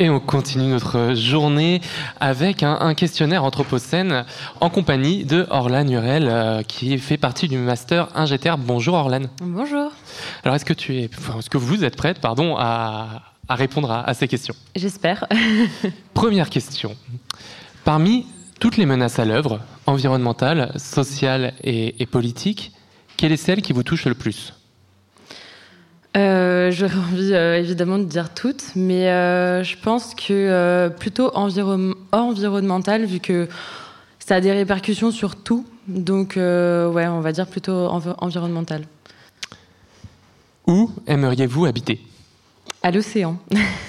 Et on continue notre journée avec un, questionnaire Anthropocène en compagnie de Orlan Urel, euh, qui fait partie du Master Ingéter. Bonjour Orlan. Bonjour. Alors est-ce que, tu es, est-ce que vous êtes prête pardon, à, répondre à, ces questions? J'espère. Première question. Parmi toutes les menaces à l'œuvre, environnementales, sociales et, et politiques, quelle est celle qui vous touche le plus? Euh, J'aurais envie euh, évidemment de dire toutes, mais euh, je pense que plutôt environnemental, vu que ça a des répercussions sur tout. Donc, ouais, on va dire plutôt environnemental. Où aimeriez-vous habiter? À l'océan.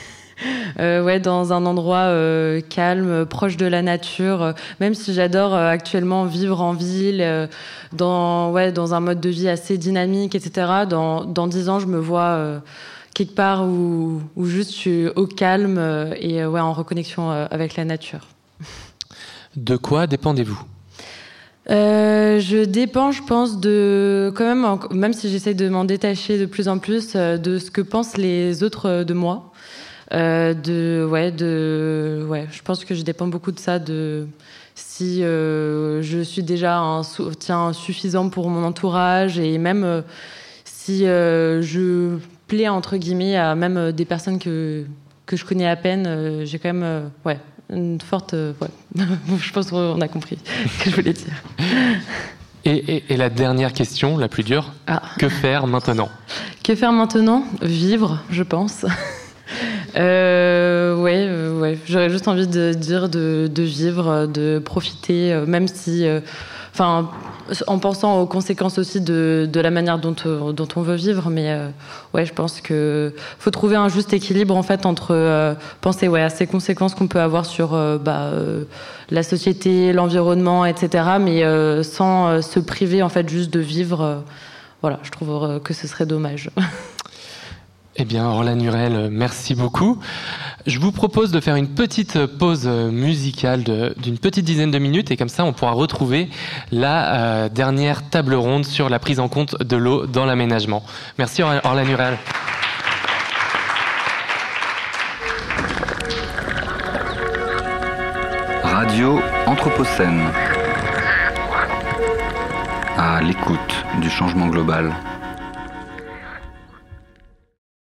Euh, ouais, dans un endroit euh, calme, proche de la nature. Euh, même si j'adore actuellement vivre en ville, dans ouais, dans un mode de vie assez dynamique, etc. Dans dans dix ans, je me vois quelque part où, où juste je suis au calme et ouais, en reconnexion avec la nature. De quoi dépendez-vous? Je dépends, je pense, de quand même, même si j'essaie de m'en détacher de plus en plus, de ce que pensent les autres de moi. Euh, de, ouais, de, ouais, je pense que je dépends beaucoup de ça, de si euh, je suis déjà un soutien suffisant pour mon entourage et même euh, si je plais entre guillemets à même des personnes que, que je connais à peine, j'ai quand même ouais, une forte. Ouais. je pense qu'on a compris ce que je voulais dire. Et, et, la dernière question, la plus dure, ah. que faire maintenant? Que faire maintenant? Vivre, je pense euh, ouais, euh, ouais. J'aurais juste envie de dire de, vivre, de profiter, euh, même si, euh, en pensant aux conséquences aussi de, la manière dont, dont on veut vivre. Mais ouais, je pense que faut trouver un juste équilibre en fait entre penser ouais à ces conséquences qu'on peut avoir sur bah, la société, l'environnement, etc. Mais sans se priver en fait juste de vivre. voilà, je trouve que ce serait dommage. Eh bien, Orlan Nurel, merci beaucoup. Je vous propose de faire une petite pause musicale d'une petite dizaine de minutes et comme ça, on pourra retrouver la euh, dernière table ronde sur la prise en compte de l'eau dans l'aménagement. Merci Orlan Nurel. Radio Anthropocène. À l'écoute du changement global.